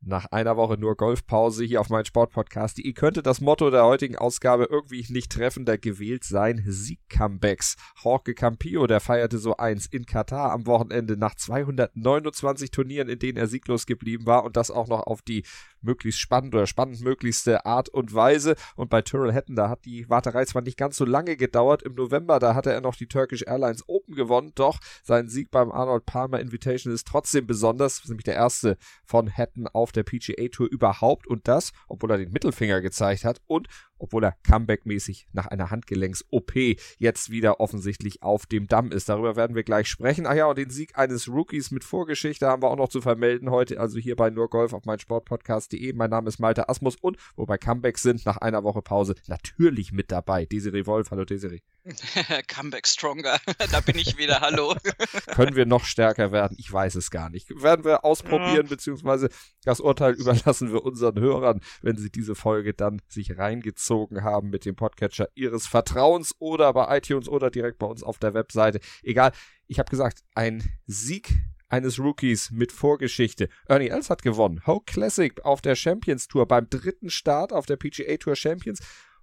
Nach einer Woche nur Golfpause hier auf mein Sportpodcast. Ihr könnte das Motto der heutigen Ausgabe irgendwie nicht treffender gewählt sein. Sieg-Comebacks. Jorge Campillo, der feierte so eins in Katar am Wochenende nach 229 Turnieren, in denen er sieglos geblieben war und das auch noch auf die möglichst spannend oder spannend möglichste Art und Weise. Und bei Tyrrell Hatton, da hat die Warterei zwar nicht ganz so lange gedauert. Im November, da hatte er noch die Turkish Airlines Open gewonnen, doch sein Sieg beim Arnold Palmer Invitation ist trotzdem besonders. Nämlich der erste von Hatton auf der PGA Tour überhaupt. Und das, obwohl er den Mittelfinger gezeigt hat und obwohl er comeback-mäßig nach einer Handgelenks-OP jetzt wieder offensichtlich auf dem Damm ist. Darüber werden wir gleich sprechen. Ach ja, und den Sieg eines Rookies mit Vorgeschichte haben wir auch noch zu vermelden heute, also hier bei nur Golf auf mein Sportpodcast.de. Mein Name ist Malte Asmus und wo wir Comebacks sind nach einer Woche Pause natürlich mit dabei. Desiree Wolf. Hallo Desiree. Comeback Stronger. da bin ich wieder. Hallo. Können wir noch stärker werden? Ich weiß es gar nicht. Werden wir ausprobieren, ja. beziehungsweise das Urteil überlassen wir unseren Hörern, wenn sie diese Folge dann sich reingezogen haben mit dem Podcatcher ihres Vertrauens oder bei iTunes oder direkt bei uns auf der Webseite. Egal. Ich habe gesagt, ein Sieg eines Rookies mit Vorgeschichte. Ernie Els hat gewonnen. Ho Classic auf der Champions Tour beim dritten Start auf der PGA Tour Champions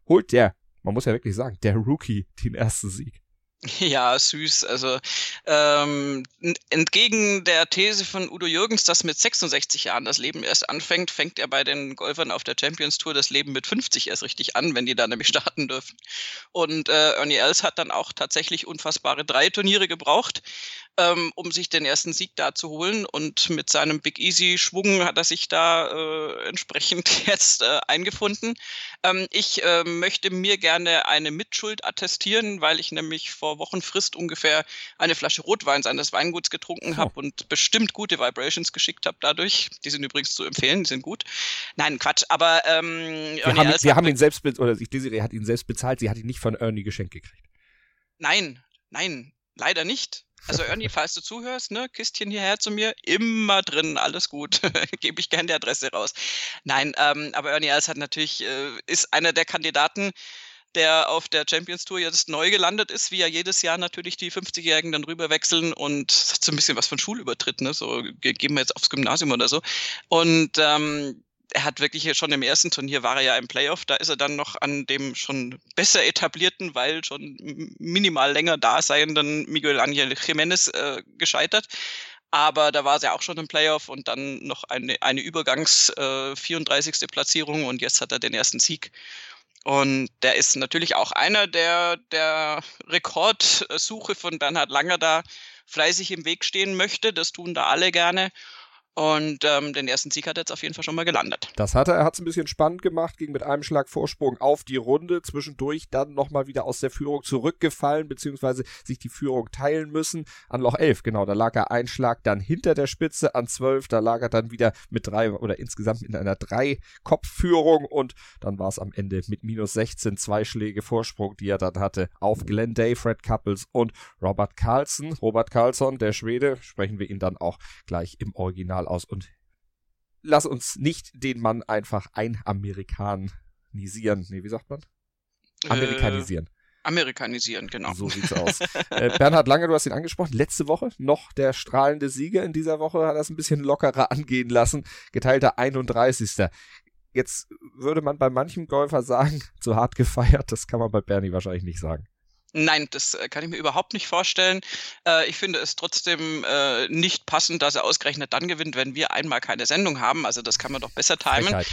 holt der man muss ja wirklich sagen, der Rookie den ersten Sieg. Ja, süß. Also ähm, entgegen der These von Udo Jürgens, dass mit 66 Jahren das Leben erst anfängt, fängt er bei den Golfern auf der Champions Tour das Leben mit 50 erst richtig an, wenn die da nämlich starten dürfen. Und äh, Ernie Els hat dann auch tatsächlich unfassbare drei Turniere gebraucht, ähm, um sich den ersten Sieg da zu holen. Und mit seinem Big Easy Schwung hat er sich da äh, entsprechend jetzt äh, eingefunden. Ähm, ich äh, möchte mir gerne eine Mitschuld attestieren, weil ich nämlich vor Wochenfrist ungefähr eine Flasche Rotwein seines Weinguts getrunken oh. habe und bestimmt gute Vibrations geschickt habe dadurch. Die sind übrigens zu empfehlen, die sind gut. Nein, Quatsch, aber ähm, wir, haben, wir haben ihn selbst, oder Desiree hat ihn selbst bezahlt, sie hat ihn nicht von Ernie geschenkt gekriegt. Nein, nein, leider nicht. Also Ernie, falls du zuhörst, ne, Kistchen hierher zu mir, immer drin, alles gut. Gebe ich gerne die Adresse raus. Nein, ähm, aber Ernie Els hat natürlich, äh, ist einer der Kandidaten, der auf der Champions Tour jetzt neu gelandet ist, wie ja jedes Jahr natürlich die 50-Jährigen dann rüber wechseln und hat so ein bisschen was von Schulübertritt, ne? So gehen wir jetzt aufs Gymnasium oder so. Und ähm, er hat wirklich schon im ersten Turnier war er ja im Playoff, da ist er dann noch an dem schon besser etablierten, weil schon minimal länger da seienden Miguel Angel Jiménez äh, gescheitert. Aber da war er auch schon im Playoff und dann noch eine, eine Übergangs äh, 34. Platzierung und jetzt hat er den ersten Sieg. Und der ist natürlich auch einer, der der Rekordsuche von Bernhard Langer da fleißig im Weg stehen möchte. Das tun da alle gerne. Und ähm, den ersten Sieg hat er jetzt auf jeden Fall schon mal gelandet. Das hat er. Er hat es ein bisschen spannend gemacht, ging mit einem Schlag Vorsprung auf die Runde, zwischendurch dann nochmal wieder aus der Führung zurückgefallen, beziehungsweise sich die Führung teilen müssen. An Loch 11, genau, da lag er ein Schlag dann hinter der Spitze, an 12, da lag er dann wieder mit drei oder insgesamt in einer drei-Kopf-Führung und dann war es am Ende mit minus 16 zwei Schläge Vorsprung, die er dann hatte, auf Glenn Day, Fred Couples und Robert Carlson. Robert Carlson, der Schwede, sprechen wir ihn dann auch gleich im Original mal aus und lass uns nicht den Mann einfach einamerikanisieren. Nee, wie sagt man? Äh, Amerikanisieren. Äh, Amerikanisieren, genau. So sieht's aus. äh, Bernhard Lange, du hast ihn angesprochen. Letzte Woche noch der strahlende Sieger. In dieser Woche hat er es ein bisschen lockerer angehen lassen. Geteilter 31. Jetzt würde man bei manchem Golfer sagen, zu hart gefeiert. Das kann man bei Bernie wahrscheinlich nicht sagen. Nein, das äh, kann ich mir überhaupt nicht vorstellen. Äh, ich finde es trotzdem äh, nicht passend, dass er ausgerechnet dann gewinnt, wenn wir einmal keine Sendung haben. Also das kann man doch besser timen.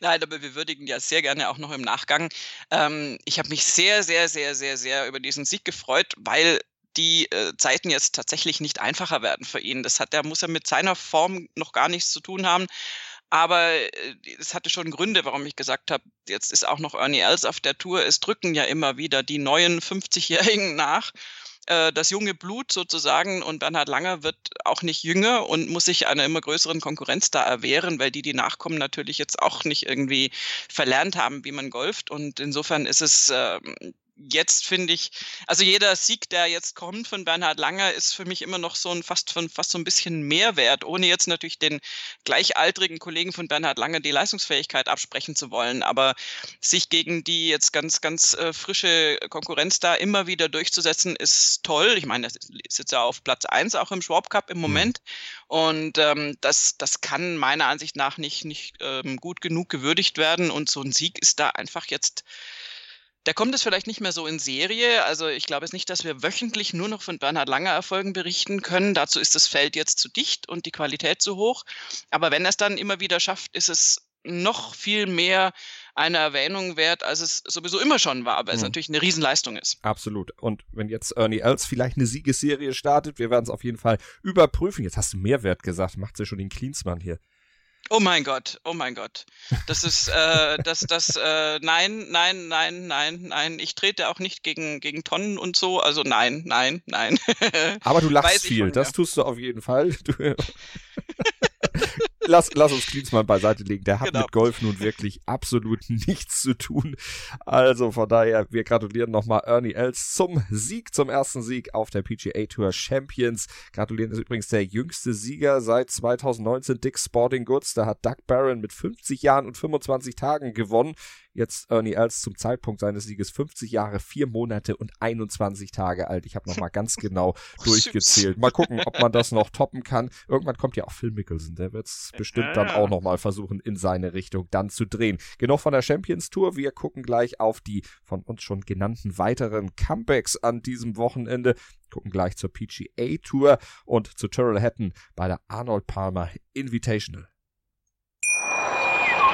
Nein, aber wir würdigen ja sehr gerne auch noch im Nachgang. Ähm, ich habe mich sehr, sehr, sehr, sehr, sehr über diesen Sieg gefreut, weil die äh, Zeiten jetzt tatsächlich nicht einfacher werden für ihn. Das hat, der muss er mit seiner Form noch gar nichts zu tun haben. Aber äh, es hatte schon Gründe, warum ich gesagt habe, jetzt ist auch noch Ernie Els auf der Tour. Es drücken ja immer wieder die neuen 50-Jährigen nach äh, das junge Blut sozusagen und Bernhard Langer wird auch nicht jünger und muss sich einer immer größeren Konkurrenz da erwehren, weil die, die nachkommen, natürlich jetzt auch nicht irgendwie verlernt haben, wie man golft. Und insofern ist es äh, jetzt finde ich, also jeder Sieg, der jetzt kommt von Bernhard Langer, ist für mich immer noch so ein fast, fast so ein bisschen Mehrwert, ohne jetzt natürlich den gleichaltrigen Kollegen von Bernhard Langer die Leistungsfähigkeit absprechen zu wollen. Aber sich gegen die jetzt ganz, ganz äh, frische Konkurrenz da immer wieder durchzusetzen, ist toll. Ich meine, das ist jetzt ja auf Platz 1 auch im Schwab Cup im mhm. Moment. Und ähm, das, das kann meiner Ansicht nach nicht, nicht ähm, gut genug gewürdigt werden. Und so ein Sieg ist da einfach jetzt da kommt es vielleicht nicht mehr so in Serie. Also ich glaube es nicht, dass wir wöchentlich nur noch von Bernhard Langer Erfolgen berichten können. Dazu ist das Feld jetzt zu dicht und die Qualität zu hoch. Aber wenn er es dann immer wieder schafft, ist es noch viel mehr eine Erwähnung wert, als es sowieso immer schon war, weil es mhm. natürlich eine Riesenleistung ist. Absolut. Und wenn jetzt Ernie Els vielleicht eine Siegesserie startet, wir werden es auf jeden Fall überprüfen. Jetzt hast du Mehrwert gesagt, macht sie schon den Cleansmann hier. Oh mein Gott, oh mein Gott. Das ist, äh, das, das, äh, nein, nein, nein, nein, nein. Ich trete auch nicht gegen, gegen Tonnen und so. Also nein, nein, nein. Aber du lachst viel, das tust du auf jeden Fall. Du, lass, lass uns Klinsmann beiseite legen. Der hat genau. mit Golf nun wirklich absolut nichts zu tun. Also von daher, wir gratulieren nochmal Ernie Els zum Sieg, zum ersten Sieg auf der PGA Tour Champions. Gratulieren ist übrigens der jüngste Sieger seit 2019, Dick Sporting Goods. Da hat Doug Barron mit 50 Jahren und 25 Tagen gewonnen. Jetzt Ernie Els zum Zeitpunkt seines Sieges 50 Jahre, 4 Monate und 21 Tage alt. Ich habe nochmal ganz genau durchgezählt. Mal gucken, ob man das noch toppen kann. Irgendwann kommt ja auch Phil Mickelson. Der wird es bestimmt dann auch nochmal versuchen, in seine Richtung dann zu drehen. Genug von der Champions Tour. Wir gucken gleich auf die von uns schon genannten weiteren Comebacks an diesem Wochenende gucken gleich zur PGA Tour und zu Tyrrell Hatton bei der Arnold Palmer Invitational.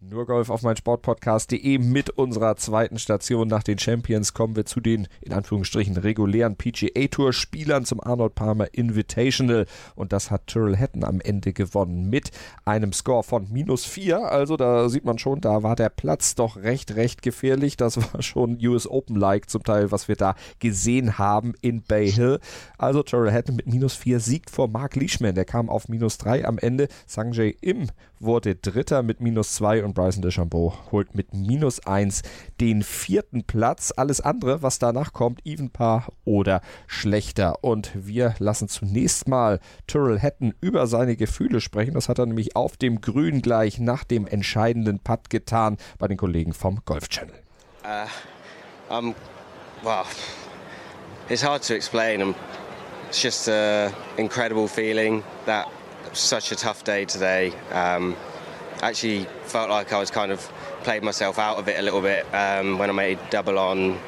Nur Golf auf mein Sportpodcast.de mit unserer zweiten Station nach den Champions kommen wir zu den in Anführungsstrichen regulären PGA Tour Spielern zum Arnold Palmer Invitational und das hat Tyrrell Hatton am Ende gewonnen mit einem Score von minus vier. Also da sieht man schon, da war der Platz doch recht, recht gefährlich. Das war schon US Open-like zum Teil, was wir da gesehen haben in Bay Hill. Also Tyrrell Hatton mit minus vier siegt vor Mark Leishman. Der kam auf minus drei am Ende. Sanjay Im wurde Dritter mit minus zwei und Bryson DeChambeau holt mit minus 1 den vierten Platz. Alles andere, was danach kommt, Evenpaar oder schlechter. Und wir lassen zunächst mal Tyrrell Hatton über seine Gefühle sprechen. Das hat er nämlich auf dem Grün gleich nach dem entscheidenden Putt getan bei den Kollegen vom Golf Channel. Uh, um, wow. It's hard to explain. It's just an incredible feeling that such a tough day today. Um, actually felt like I was kind of played myself out of it a little bit um, when I made double on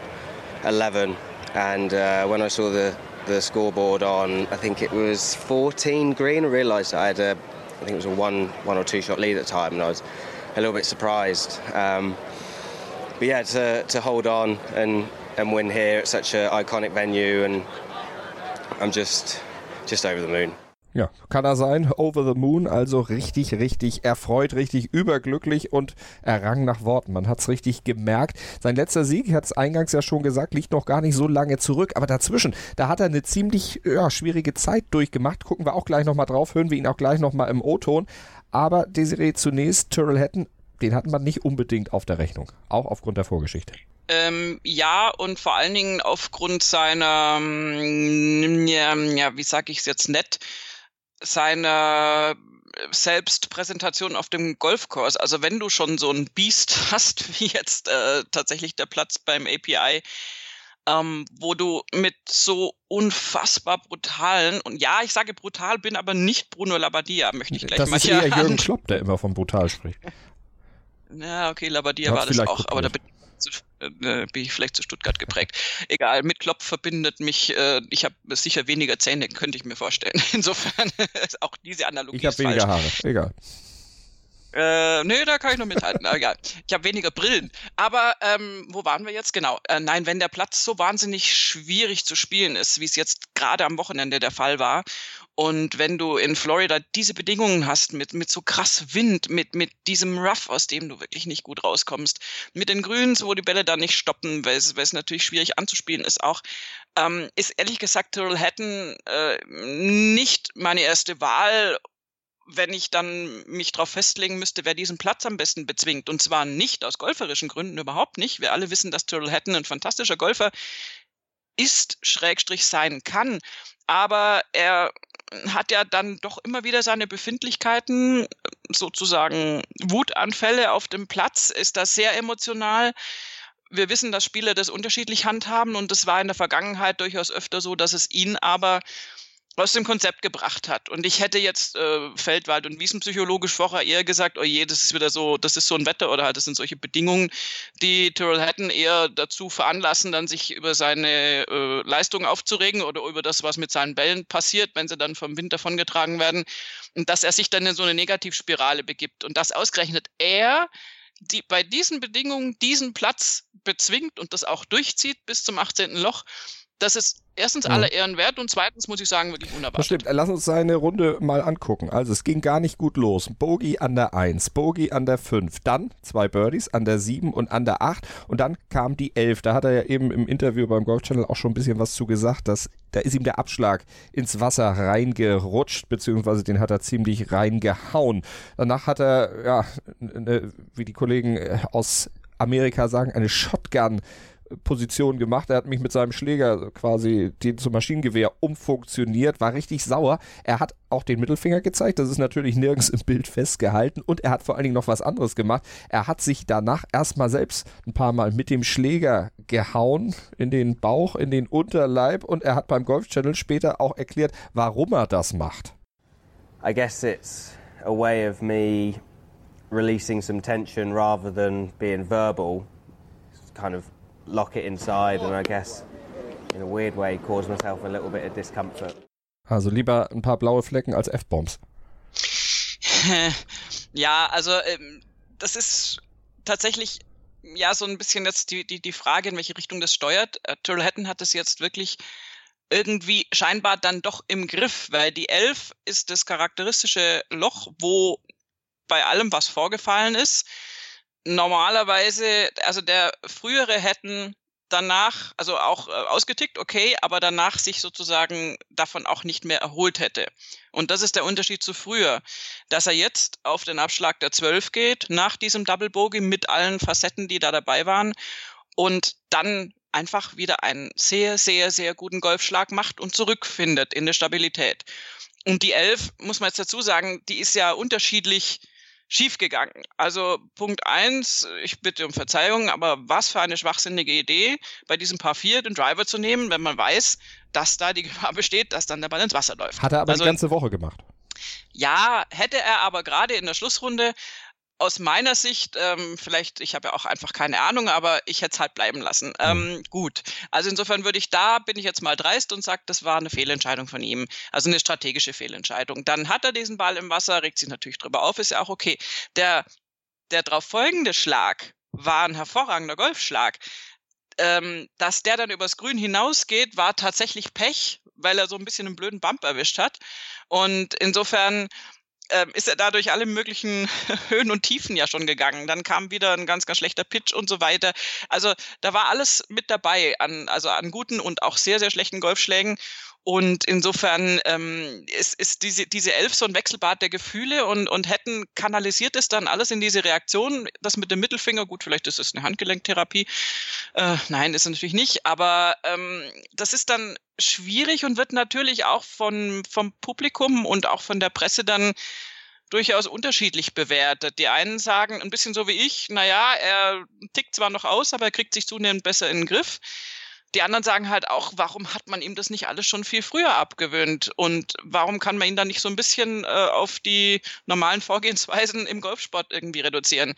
11, and uh, when I saw the the scoreboard on, I think it was 14 green. I realised I had a, I think it was a one one or two shot lead at the time, and I was a little bit surprised. Um, but yeah, to to hold on and and win here at such an iconic venue, and I'm just just over the moon. Ja, kann er sein. Over the Moon, also richtig, richtig erfreut, richtig überglücklich und errang nach Worten. Man hat es richtig gemerkt. Sein letzter Sieg, ich hatte es eingangs ja schon gesagt, liegt noch gar nicht so lange zurück. Aber dazwischen, da hat er eine ziemlich ja, schwierige Zeit durchgemacht. Gucken wir auch gleich nochmal drauf, hören wir ihn auch gleich nochmal im O-Ton. Aber Desiree zunächst, Tyrrell Hatton, den hat man nicht unbedingt auf der Rechnung. Auch aufgrund der Vorgeschichte. Ähm, ja, und vor allen Dingen aufgrund seiner, ja, ja wie sage ich es jetzt nett, seiner Selbstpräsentation auf dem Golfkurs. Also wenn du schon so ein Biest hast, wie jetzt äh, tatsächlich der Platz beim API, ähm, wo du mit so unfassbar brutalen, und ja, ich sage brutal, bin aber nicht Bruno Labbadia, möchte ich gleich das mal Das ist eher Jürgen Klopp, der immer von brutal spricht. Ja, okay, Labbadia war das auch, aber da bin zu, äh, bin ich vielleicht zu Stuttgart geprägt. Egal, mit Klopp verbindet mich, äh, ich habe sicher weniger Zähne, könnte ich mir vorstellen. Insofern ist auch diese Analogie Ich habe weniger Haare, egal. Äh, nee, da kann ich noch mithalten. Aber egal. Ich habe weniger Brillen. Aber ähm, wo waren wir jetzt? Genau. Äh, nein, wenn der Platz so wahnsinnig schwierig zu spielen ist, wie es jetzt gerade am Wochenende der Fall war Und wenn du in Florida diese Bedingungen hast, mit, mit so krass Wind, mit, mit diesem Rough, aus dem du wirklich nicht gut rauskommst, mit den Grüns, wo die Bälle dann nicht stoppen, weil es, weil es natürlich schwierig anzuspielen ist auch, ähm, ist ehrlich gesagt Tyrrell Hatton äh, nicht meine erste Wahl wenn ich dann mich darauf festlegen müsste, wer diesen Platz am besten bezwingt. Und zwar nicht aus golferischen Gründen, überhaupt nicht. Wir alle wissen, dass Tyrrell Hatton ein fantastischer Golfer ist, Schrägstrich sein kann. Aber er hat ja dann doch immer wieder seine Befindlichkeiten, sozusagen Wutanfälle auf dem Platz, ist da sehr emotional. Wir wissen, dass Spieler das unterschiedlich handhaben und es war in der Vergangenheit durchaus öfter so, dass es ihn aber aus dem Konzept gebracht hat. Und ich hätte jetzt äh, Feldwald- und Wiesenpsychologisch vorher eher gesagt, oh je, das ist wieder so, das ist so ein Wetter oder halt, das sind solche Bedingungen, die Tyrrell Hatton eher dazu veranlassen, dann sich über seine äh, Leistung aufzuregen oder über das, was mit seinen Bällen passiert, wenn sie dann vom Wind davongetragen werden. Und dass er sich dann in so eine Negativspirale begibt. Und dass ausgerechnet er die bei diesen Bedingungen diesen Platz bezwingt und das auch durchzieht bis zum 18. Loch, das ist erstens mhm. aller Ehren wert und zweitens muss ich sagen, wirklich wunderbar. Das stimmt. Lass uns seine Runde mal angucken. Also es ging gar nicht gut los. Bogey an der 1, Bogey an der 5, dann zwei Birdies an der 7 und an der 8 und dann kam die 11. Da hat er ja eben im Interview beim Golf Channel auch schon ein bisschen was zu gesagt, dass da ist ihm der Abschlag ins Wasser reingerutscht, beziehungsweise den hat er ziemlich reingehauen. Danach hat er, ja, eine, wie die Kollegen äh, aus Amerika sagen, eine Shotgun Position gemacht. Er hat mich mit seinem Schläger quasi den zum Maschinengewehr umfunktioniert, war richtig sauer. Er hat auch den Mittelfinger gezeigt. Das ist natürlich nirgends im Bild festgehalten. Und er hat vor allen Dingen noch was anderes gemacht. Er hat sich danach erstmal selbst ein paar Mal mit dem Schläger gehauen in den Bauch, in den Unterleib. Und er hat beim Golf Channel später auch erklärt, warum er das macht. I guess it's a way of me releasing some tension rather than being verbal. It's kind of lock it inside and I guess in a weird way cause myself a little bit of discomfort. Also lieber ein paar blaue Flecken als F-Bombs. ja, also ähm, das ist tatsächlich ja so ein bisschen jetzt die, die, die Frage, in welche Richtung das steuert. Äh, Tyrrell Hatton hat es jetzt wirklich irgendwie scheinbar dann doch im Griff, weil die 11 ist das charakteristische Loch, wo bei allem, was vorgefallen ist, normalerweise, also der frühere hätten danach, also auch äh, ausgetickt, okay, aber danach sich sozusagen davon auch nicht mehr erholt hätte. Und das ist der Unterschied zu früher, dass er jetzt auf den Abschlag der 12 geht, nach diesem Double Bogey mit allen Facetten, die da dabei waren und dann einfach wieder einen sehr, sehr, sehr guten Golfschlag macht und zurückfindet in der Stabilität. Und die 11, muss man jetzt dazu sagen, die ist ja unterschiedlich schiefgegangen. Also Punkt eins, ich bitte um Verzeihung, aber was für eine schwachsinnige Idee, bei diesem Paar 4 den Driver zu nehmen, wenn man weiß, dass da die Gefahr besteht, dass dann der Ball ins Wasser läuft. Hat er aber also, die ganze Woche gemacht. Ja, hätte er aber gerade in der Schlussrunde aus meiner Sicht, ähm, vielleicht, ich habe ja auch einfach keine Ahnung, aber ich hätte es halt bleiben lassen. Ähm, gut. Also insofern würde ich da, bin ich jetzt mal dreist und sage, das war eine Fehlentscheidung von ihm. Also eine strategische Fehlentscheidung. Dann hat er diesen Ball im Wasser, regt sich natürlich drüber auf, ist ja auch okay. Der, der darauf folgende Schlag war ein hervorragender Golfschlag. Ähm, dass der dann übers Grün hinausgeht, war tatsächlich Pech, weil er so ein bisschen einen blöden Bump erwischt hat. Und insofern ähm, ist er dadurch alle möglichen Höhen und Tiefen ja schon gegangen. Dann kam wieder ein ganz, ganz schlechter Pitch und so weiter. Also da war alles mit dabei an, also an guten und auch sehr, sehr schlechten Golfschlägen. Und insofern ähm, ist, ist diese, diese Elf so ein Wechselbad der Gefühle und, und hätten kanalisiert es dann alles in diese Reaktion. Das mit dem Mittelfinger, gut, vielleicht ist es eine Handgelenktherapie. Äh, nein, ist es natürlich nicht. Aber ähm, das ist dann schwierig und wird natürlich auch von, vom Publikum und auch von der Presse dann durchaus unterschiedlich bewertet. Die einen sagen ein bisschen so wie ich, naja, er tickt zwar noch aus, aber er kriegt sich zunehmend besser in den Griff. Die anderen sagen halt auch, warum hat man ihm das nicht alles schon viel früher abgewöhnt? Und warum kann man ihn dann nicht so ein bisschen äh, auf die normalen Vorgehensweisen im Golfsport irgendwie reduzieren?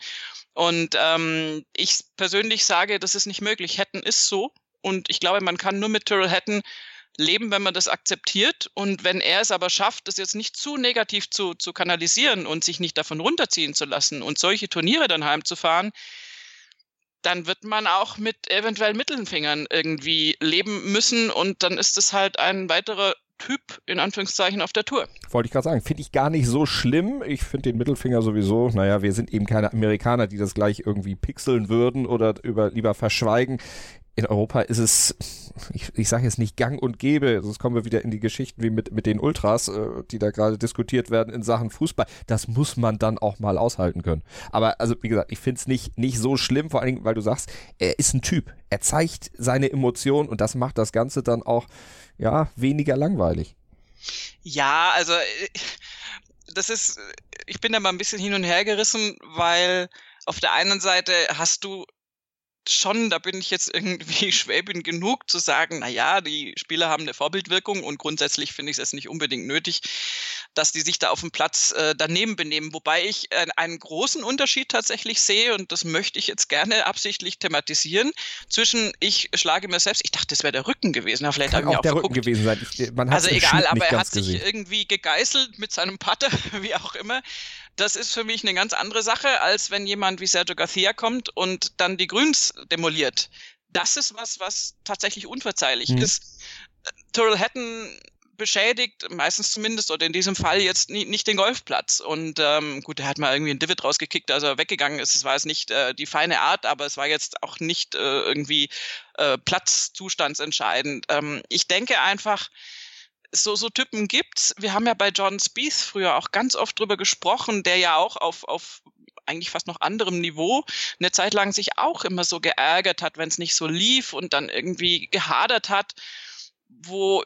Und ähm, ich persönlich sage, das ist nicht möglich. Hatton ist so. Und ich glaube, man kann nur mit Tyrrell Hatton leben, wenn man das akzeptiert. Und wenn er es aber schafft, das jetzt nicht zu negativ zu, zu kanalisieren und sich nicht davon runterziehen zu lassen und solche Turniere dann heimzufahren, dann wird man auch mit eventuell Mittelfingern irgendwie leben müssen und dann ist es halt ein weiterer Typ in Anführungszeichen auf der Tour. Wollte ich gerade sagen, finde ich gar nicht so schlimm. Ich finde den Mittelfinger sowieso, naja, wir sind eben keine Amerikaner, die das gleich irgendwie pixeln würden oder über lieber verschweigen in Europa ist es, ich, ich sage jetzt nicht gang und gäbe, sonst kommen wir wieder in die Geschichten wie mit, mit den Ultras, äh, die da gerade diskutiert werden in Sachen Fußball. Das muss man dann auch mal aushalten können. Aber also, wie gesagt, ich finde es nicht, nicht so schlimm, vor allen Dingen, weil du sagst, er ist ein Typ. Er zeigt seine Emotionen und das macht das Ganze dann auch, ja, weniger langweilig. Ja, also, das ist, ich bin da mal ein bisschen hin und her gerissen, weil auf der einen Seite hast du schon, da bin ich jetzt irgendwie Schwäbin genug zu sagen, na ja, die Spieler haben eine Vorbildwirkung und grundsätzlich finde ich es nicht unbedingt nötig, dass die sich da auf dem Platz äh, daneben benehmen. Wobei ich äh, einen großen Unterschied tatsächlich sehe und das möchte ich jetzt gerne absichtlich thematisieren zwischen ich schlage mir selbst, ich dachte, das wäre der Rücken gewesen, aber vielleicht habe ich auch der. Rücken gewesen sein. Also egal, aber er hat sich gesehen. irgendwie gegeißelt mit seinem Putter, wie auch immer. Das ist für mich eine ganz andere Sache, als wenn jemand wie Sergio Garcia kommt und dann die Grüns demoliert. Das ist was, was tatsächlich unverzeihlich Mhm. ist. Tyrrell Hatton beschädigt, meistens zumindest, oder in diesem Fall jetzt nie, nicht den Golfplatz. Und ähm, gut, er hat mal irgendwie einen Divid rausgekickt, als er weggegangen ist. Es war jetzt nicht äh, die feine Art, aber es war jetzt auch nicht äh, irgendwie äh, platzzustandsentscheidend. Ähm, ich denke einfach, so, so Typen gibt's. Wir haben ja bei John Spieth früher auch ganz oft drüber gesprochen, der ja auch auf, auf eigentlich fast noch anderem Niveau eine Zeit lang sich auch immer so geärgert hat, wenn es nicht so lief und dann irgendwie gehadert hat, wo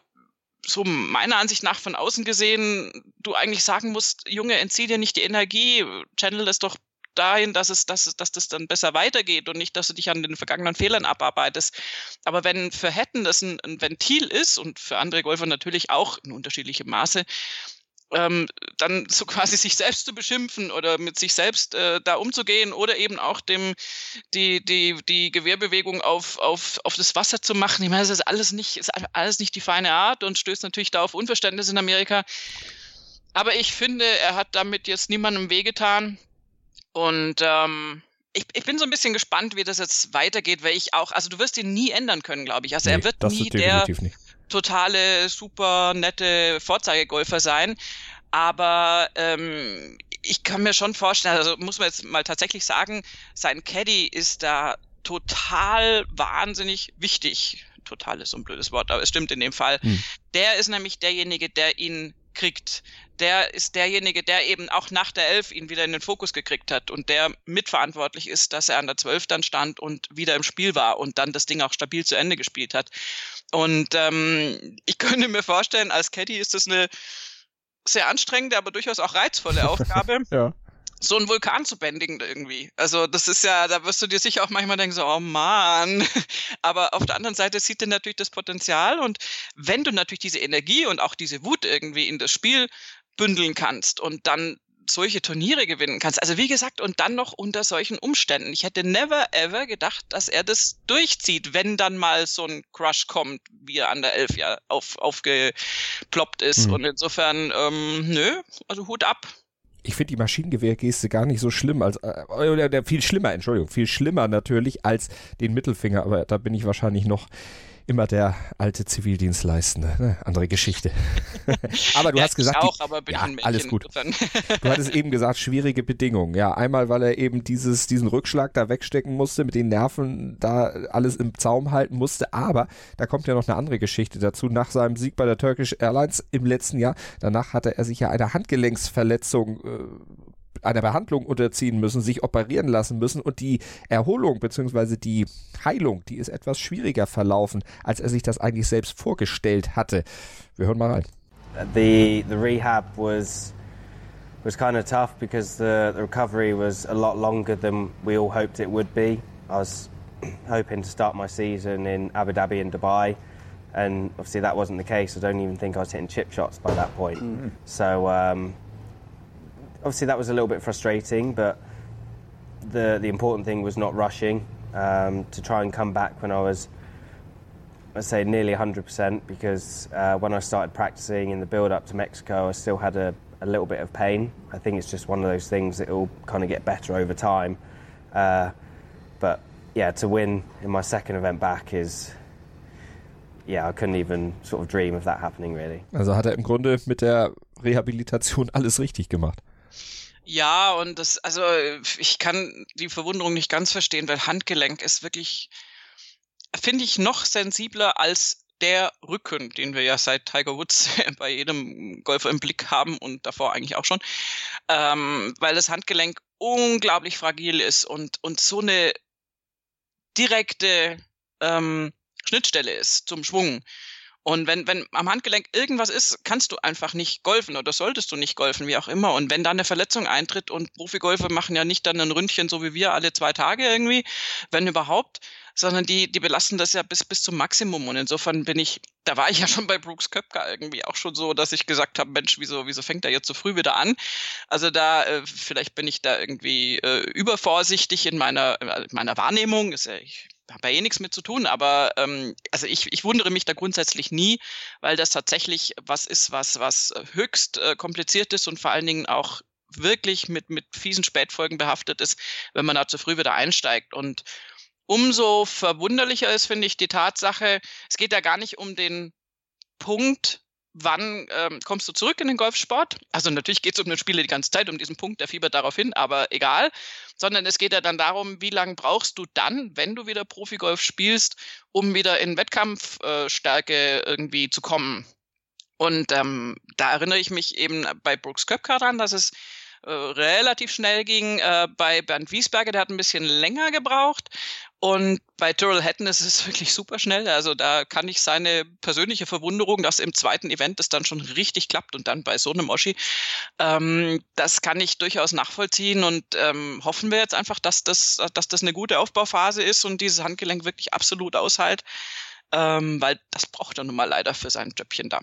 so meiner Ansicht nach von außen gesehen du eigentlich sagen musst, Junge, entzieh dir nicht die Energie, channel es doch dahin, dass es, dass, dass das dann besser weitergeht und nicht, dass du dich an den vergangenen Fehlern abarbeitest. Aber wenn für Hatton das ein, ein Ventil ist und für andere Golfer natürlich auch in unterschiedlichem Maße, ähm, dann so quasi sich selbst zu beschimpfen oder mit sich selbst äh, da umzugehen oder eben auch dem die die die Gewehrbewegung auf auf auf das Wasser zu machen. Ich meine, das ist alles nicht ist alles nicht die feine Art und stößt natürlich da auf Unverständnis in Amerika. Aber ich finde, er hat damit jetzt niemandem wehgetan und ähm, ich, ich bin so ein bisschen gespannt, wie das jetzt weitergeht, weil ich auch, also du wirst ihn nie ändern können, glaube ich. Also er Nee, wird das nie der nicht. totale, super nette Vorzeigegolfer sein. Aber ähm, ich kann mir schon vorstellen, also muss man jetzt mal tatsächlich sagen, sein Caddy ist da total wahnsinnig wichtig. Total ist so ein blödes Wort, aber es stimmt in dem Fall. Hm. Der ist nämlich derjenige, der ihn kriegt. Der ist derjenige, der eben auch nach der Elf ihn wieder in den Fokus gekriegt hat und der mitverantwortlich ist, dass er an der Zwölf dann stand und wieder im Spiel war und dann das Ding auch stabil zu Ende gespielt hat. Und ähm, ich könnte mir vorstellen, als Caddy ist das eine sehr anstrengende, aber durchaus auch reizvolle Aufgabe, Ja. so einen Vulkan zu bändigen irgendwie. Also das ist ja, da wirst du dir sicher auch manchmal denken, so, oh Mann. Aber auf der anderen Seite sieht er natürlich das Potenzial und wenn du natürlich diese Energie und auch diese Wut irgendwie in das Spiel bündeln kannst und dann solche Turniere gewinnen kannst. Also wie gesagt, und dann noch unter solchen Umständen. Ich hätte never ever gedacht, dass er das durchzieht, wenn dann mal so ein Crush kommt, wie er an der Elf ja auf, aufgeploppt ist. Mhm. Und insofern, ähm, nö, also Hut ab. ich finde die Maschinengewehrgeste gar nicht so schlimm als äh, oder der viel schlimmer, Entschuldigung, viel schlimmer natürlich als den Mittelfinger, aber da bin ich wahrscheinlich noch immer der alte Zivildienstleistende. Ne? Andere Geschichte. aber du Ja, hast gesagt, ich die, auch, bin ja, alles gut. Du hattest eben gesagt, schwierige Bedingungen. Ja, einmal, weil er eben dieses, diesen Rückschlag da wegstecken musste, mit den Nerven da alles im Zaum halten musste. Aber da kommt ja noch eine andere Geschichte dazu. Nach seinem Sieg bei der Turkish Airlines im letzten Jahr, danach hatte er sich ja eine Handgelenksverletzung äh, einer Behandlung unterziehen müssen, sich operieren lassen müssen und die Erholung bzw. die Heilung, die ist etwas schwieriger verlaufen, als er sich das eigentlich selbst vorgestellt hatte. Wir hören mal rein. the the rehab was was kind of tough because the, the recovery was a lot longer than we all hoped it would be. I was hoping to start my season in Abu Dhabi and Dubai, and obviously that wasn't the case. I don't even think I was hitting chip shots by that point. So um, obviously that was a little bit frustrating, but the the important thing was not rushing um, to try and come back when I was I'd say nearly 100% because uh, when I started practicing in the build up to Mexico, I still had a, a little bit of pain. I think it's just one of those things that will kind of get better over time. Uh, but yeah, to win in my second event back is yeah, I couldn't even sort of dream of that happening really. Also hat er im Grunde mit der Rehabilitation alles richtig gemacht. Ja, und das, also ich kann die Verwunderung nicht ganz verstehen, weil Handgelenk ist wirklich, finde ich, noch sensibler als der Rücken, den wir ja seit Tiger Woods bei jedem Golfer im Blick haben und davor eigentlich auch schon, ähm, weil das Handgelenk unglaublich fragil ist und, und so eine direkte ähm, Schnittstelle ist zum Schwung. Und wenn, wenn am Handgelenk irgendwas ist, kannst du einfach nicht golfen oder solltest du nicht golfen, wie auch immer. Und wenn da eine Verletzung eintritt und Profigolfer machen ja nicht dann ein Ründchen so wie wir alle zwei Tage irgendwie, wenn überhaupt, sondern die, die belasten das ja bis, bis zum Maximum. Und insofern bin ich, da war ich ja schon bei Brooks Köpker irgendwie auch schon so, dass ich gesagt habe, Mensch, wieso, wieso fängt er jetzt so früh wieder an? Also da, äh, vielleicht bin ich da irgendwie äh, übervorsichtig in meiner, äh, meiner Wahrnehmung. Ist ja, ich habe ja eh nichts mit zu tun, aber ähm, also ich, ich wundere mich da grundsätzlich nie, weil das tatsächlich was ist, was, was höchst äh, kompliziert ist und vor allen Dingen auch wirklich mit, mit fiesen Spätfolgen behaftet ist, wenn man da zu früh wieder einsteigt. Und umso verwunderlicher ist, finde ich, die Tatsache, es geht ja gar nicht um den Punkt, wann ähm, kommst du zurück in den Golfsport? Also natürlich geht es um den Spieler die ganze Zeit, um diesen Punkt, der fiebert darauf hin, aber egal. Sondern es geht ja dann darum, wie lange brauchst du dann, wenn du wieder Profigolf spielst, um wieder in Wettkampfstärke äh, irgendwie zu kommen. Und ähm, da erinnere ich mich eben bei Brooks Köpker dran, dass es äh, relativ schnell ging. Äh, bei Bernd Wiesberger, der hat ein bisschen länger gebraucht. Und bei Tyrrell Hatton ist es wirklich super schnell. Also da kann ich seine persönliche Verwunderung, dass im zweiten Event es dann schon richtig klappt und dann bei so einem Oschi, ähm, das kann ich durchaus nachvollziehen und ähm, hoffen wir jetzt einfach, dass das, dass das eine gute Aufbauphase ist und dieses Handgelenk wirklich absolut aushält, ähm, weil das braucht er nun mal leider für sein Jobchen da.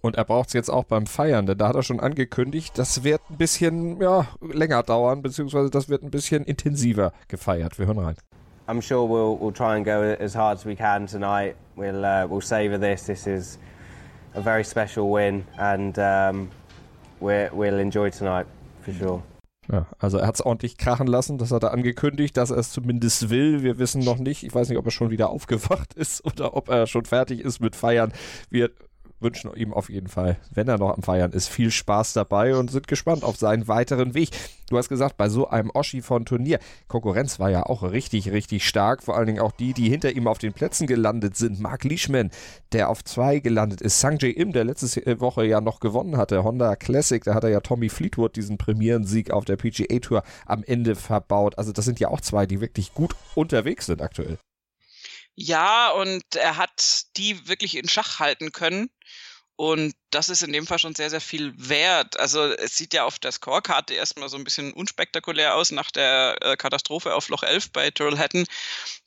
Und er braucht es jetzt auch beim Feiern, denn da hat er schon angekündigt, das wird ein bisschen ja, länger dauern, beziehungsweise das wird ein bisschen intensiver gefeiert. Wir hören rein. I'm sure we'll, we'll try and go as hard as we can tonight. We'll, uh, we'll savour this. This is a very special win and um, we'll enjoy tonight for sure. Ja, also er hat es ordentlich krachen lassen, das hat er angekündigt, dass er es zumindest will. Wir wissen noch nicht, ich weiß nicht, ob er schon wieder aufgewacht ist oder ob er schon fertig ist mit Feiern. Wir wünschen ihm auf jeden Fall, wenn er noch am Feiern ist, viel Spaß dabei und sind gespannt auf seinen weiteren Weg. Du hast gesagt, bei so einem Oschi von Turnier, Konkurrenz war ja auch richtig, richtig stark. Vor allen Dingen auch die, die hinter ihm auf den Plätzen gelandet sind. Mark Leishman, der auf zwei gelandet ist. Sanjay Im, der letzte Woche ja noch gewonnen hatte. Honda Classic, da hat er ja Tommy Fleetwood diesen Premierensieg auf der PGA Tour am Ende verbaut. Also das sind ja auch zwei, die wirklich gut unterwegs sind aktuell. Ja, und er hat die wirklich in Schach halten können. Und das ist in dem Fall schon sehr, sehr viel wert. Also es sieht ja auf der Scorekarte erstmal so ein bisschen unspektakulär aus nach der äh, Katastrophe auf Loch 11 bei Tyrrell Hatton,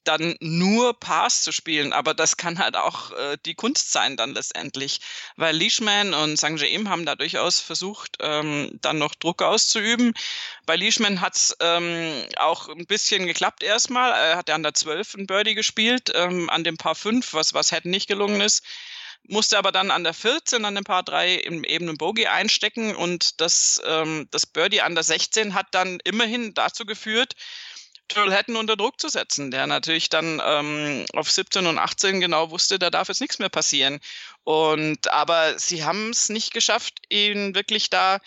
dann nur Pass zu spielen. Aber das kann halt auch äh, die Kunst sein dann letztendlich. Weil Leishman und Sang Im haben da durchaus versucht, ähm, dann noch Druck auszuüben. Bei Leishman hat es ähm, auch ein bisschen geklappt erstmal. Er hat ja an der 12 ein Birdie gespielt, ähm, an dem Paar 5, was, was Hatton nicht gelungen ist musste aber dann an der 14, an dem Paar 3 im ebenen Bogey einstecken und das, ähm, das Birdie an der 16 hat dann immerhin dazu geführt, Tyrrell Hatton unter Druck zu setzen, der natürlich dann ähm, auf 17 und 18 genau wusste, da darf jetzt nichts mehr passieren. Und aber sie haben es nicht geschafft, ihn wirklich da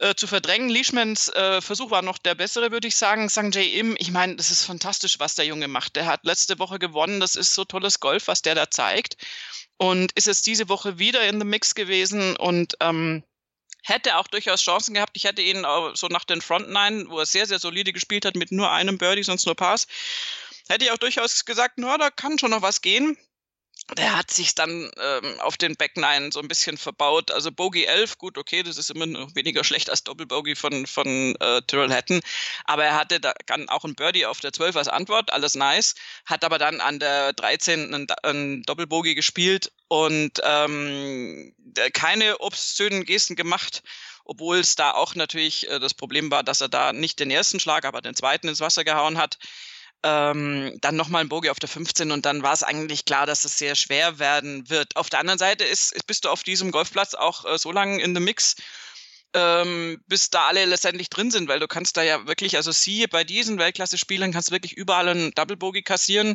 äh, zu verdrängen. Leishmans äh, Versuch war noch der bessere, würde ich sagen. Sanjay Im, ich meine, das ist fantastisch, was der Junge macht. Der hat letzte Woche gewonnen. Das ist so tolles Golf, was der da zeigt und ist jetzt diese Woche wieder in the Mix gewesen und ähm, hätte auch durchaus Chancen gehabt. Ich hätte ihn so nach den Front Nine, wo er sehr, sehr solide gespielt hat, mit nur einem Birdie, sonst nur Pass, hätte ich auch durchaus gesagt, na, da kann schon noch was gehen der hat sich dann ähm, auf den Back Nine so ein bisschen verbaut. Also Bogey 11, gut, okay, das ist immer noch weniger schlecht als Doppelbogey von, von äh, Tyrrell Hatton. Aber er hatte da dann auch ein Birdie auf der 12 als Antwort, alles nice. Hat aber dann an der 13 einen, einen Doppelbogey gespielt und ähm, keine obszönen Gesten gemacht obwohl es da auch natürlich äh, das Problem war, dass er da nicht den ersten Schlag, aber den zweiten ins Wasser gehauen hat ähm, dann nochmal ein Bogie auf der 15 und dann war es eigentlich klar, dass es sehr schwer werden wird. Auf der anderen Seite ist, bist du auf diesem Golfplatz auch äh, so lange in the Mix, ähm, bis da alle letztendlich drin sind, weil du kannst da ja wirklich, also siehe, bei diesen Weltklasse-Spielern kannst du wirklich überall einen Double Bogey kassieren,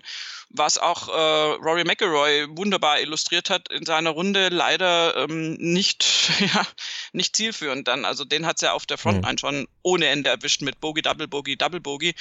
was auch äh, Rory McIlroy wunderbar illustriert hat in seiner Runde, leider ähm, nicht, ja, nicht zielführend dann. Also den hat's ja auf der Frontline mhm. schon ohne Ende erwischt mit Bogey, Double Bogey, Double Bogey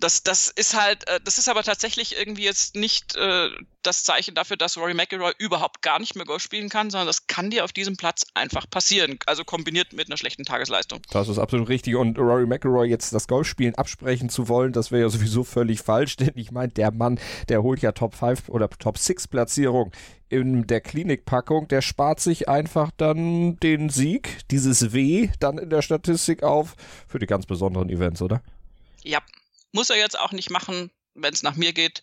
das, das ist halt, äh, das ist aber tatsächlich irgendwie jetzt nicht äh, das Zeichen dafür, dass Rory McIlroy überhaupt gar nicht mehr Golf spielen kann, sondern das kann dir auf diesem Platz einfach passieren. Also kombiniert mit einer schlechten Tagesleistung. Das ist absolut richtig. Und Rory McIlroy jetzt das Golfspielen absprechen zu wollen, das wäre ja sowieso völlig falsch, denn ich meine, der Mann, der holt ja Top 5 oder Top 6 Platzierung in der Klinikpackung, der spart sich einfach dann den Sieg, dieses W, dann in der Statistik auf für die ganz besonderen Events, oder? Ja, muss er jetzt auch nicht machen, wenn es nach mir geht.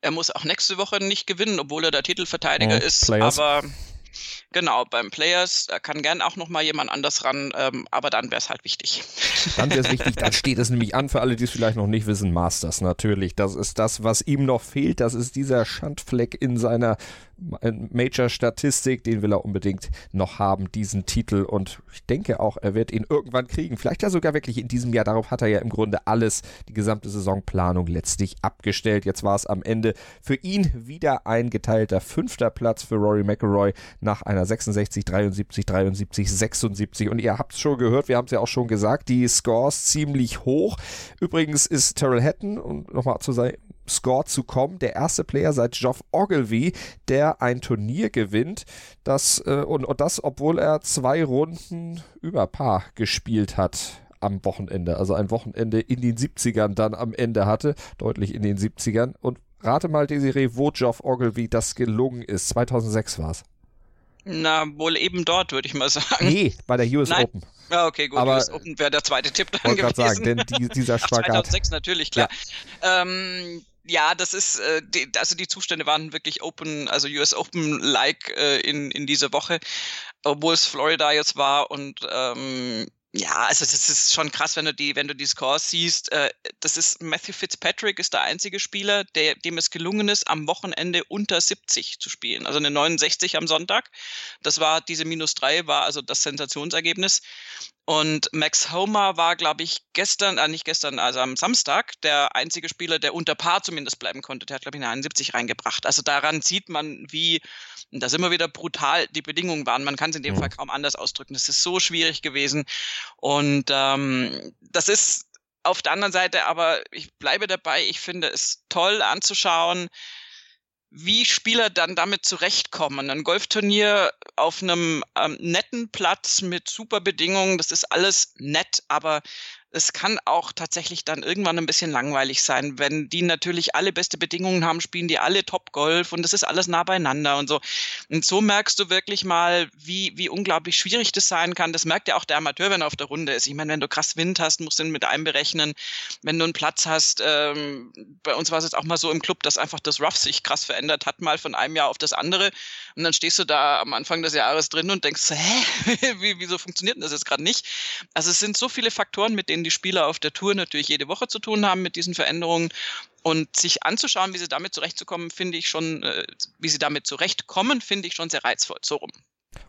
Er muss auch nächste Woche nicht gewinnen, obwohl er der Titelverteidiger oh, ist. Players. Aber Genau, beim Players da kann gern auch nochmal jemand anders ran, ähm, aber dann wäre es halt wichtig. Dann wäre es wichtig, dann steht es nämlich an, für alle, die es vielleicht noch nicht wissen, Masters natürlich. Das ist das, was ihm noch fehlt. Das ist dieser Schandfleck in seiner Major-Statistik, den will er unbedingt noch haben, diesen Titel. Und ich denke auch, er wird ihn irgendwann kriegen. Vielleicht ja sogar wirklich in diesem Jahr. Darauf hat er ja im Grunde alles, die gesamte Saisonplanung letztlich abgestellt. Jetzt war es am Ende für ihn wieder ein geteilter fünfter Platz für Rory McIlroy nach einer 66, 73, 73, 76. Und ihr habt es schon gehört, wir haben es ja auch schon gesagt, die Scores ziemlich hoch. Übrigens ist Terrell Hatton, um nochmal zu sein, Score zu kommen, der erste Player seit Geoff Ogilvy, der ein Turnier gewinnt, das, äh, und, und das, obwohl er zwei Runden über Paar gespielt hat am Wochenende, also ein Wochenende in den 70ern dann am Ende hatte, deutlich in den 70ern. Und rate mal, Desiree, wo Geoff Ogilvy das gelungen ist. 2006 war es. Na, wohl eben dort, würde ich mal sagen. Nee, bei der US Nein. Open. Ja, okay, gut. Aber US Open wäre der zweite Tipp dann gewesen. sagen, denn die, dieser Spagat. Ach, 2006 natürlich, klar. Ja. Ähm, ja, das ist, äh, die, also die Zustände waren wirklich Open, also US Open-like äh, in, in dieser Woche, obwohl es Florida jetzt war und ähm, ja, also das ist schon krass, wenn du die, wenn du die Scores siehst. Äh, das ist Matthew Fitzpatrick ist der einzige Spieler, der, dem es gelungen ist, am Wochenende unter 70 zu spielen. Also eine 69 am Sonntag. Das war diese minus drei war also das Sensationsergebnis. Und Max Homer war, glaube ich, gestern, äh, nicht gestern, also am Samstag, der einzige Spieler, der unter Paar zumindest bleiben konnte. Der hat, glaube ich, eine 71 reingebracht. Also daran sieht man, wie, und das immer wieder brutal die Bedingungen waren. Man kann es in dem mhm. Fall kaum anders ausdrücken. Das ist so schwierig gewesen. Und ähm, das ist auf der anderen Seite, aber ich bleibe dabei, ich finde es toll anzuschauen, wie Spieler dann damit zurechtkommen. Ein Golfturnier auf einem ähm, netten Platz mit super Bedingungen, das ist alles nett, aber es kann auch tatsächlich dann irgendwann ein bisschen langweilig sein, wenn die natürlich alle beste Bedingungen haben, spielen die alle Top-Golf und das ist alles nah beieinander und so. Und so merkst du wirklich mal, wie, wie unglaublich schwierig das sein kann. Das merkt ja auch der Amateur, wenn er auf der Runde ist. Ich meine, wenn du krass Wind hast, musst du ihn mit einberechnen. Wenn du einen Platz hast, ähm, bei uns war es jetzt auch mal so im Club, dass einfach das Rough sich krass verändert hat, mal von einem Jahr auf das andere. Und dann stehst du da am Anfang des Jahres drin und denkst, hä, wie, wieso funktioniert denn das jetzt gerade nicht? Also es sind so viele Faktoren, mit denen denen die Spieler auf der Tour natürlich jede Woche zu tun haben mit diesen Veränderungen. Und sich anzuschauen, wie sie damit zurechtzukommen, finde ich schon, äh, wie sie damit zurechtkommen, finde ich schon sehr reizvoll. So rum.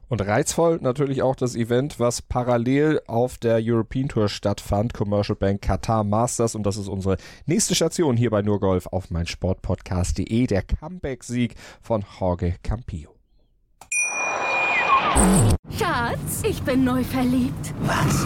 Und reizvoll natürlich auch das Event, was parallel auf der European Tour stattfand, Commercial Bank Qatar Masters. Und das ist unsere nächste Station hier bei Nurgolf auf meinsportpodcast.de, der Comeback-Sieg von Jorge Campillo. Schatz, ich bin neu verliebt. Was?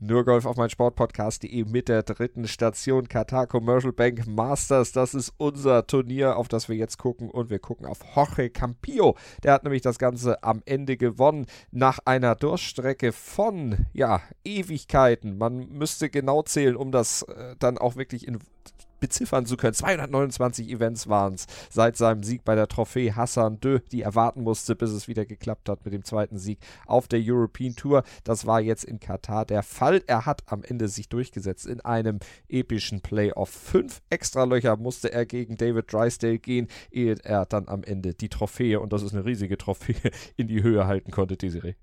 Nur Golf auf mein Sportpodcast.de mit der dritten Station Qatar Commercial Bank Masters. Das ist unser Turnier, auf das wir jetzt gucken. Und wir gucken auf Jorge Campillo. Der hat nämlich das Ganze am Ende gewonnen nach einer Durchstrecke von, ja, Ewigkeiten. Man müsste genau zählen, um das äh, dann auch wirklich in beziffern zu können. 229 Events waren es seit seinem Sieg bei der Trophäe Hassan Dö, die erwarten musste, bis es wieder geklappt hat mit dem zweiten Sieg auf der European Tour. Das war jetzt in Katar der Fall. Er hat am Ende sich durchgesetzt in einem epischen Playoff. Fünf Extralöcher musste er gegen David Drysdale gehen, ehe er dann am Ende die Trophäe, und das ist eine riesige Trophäe, in die Höhe halten konnte, Desiree.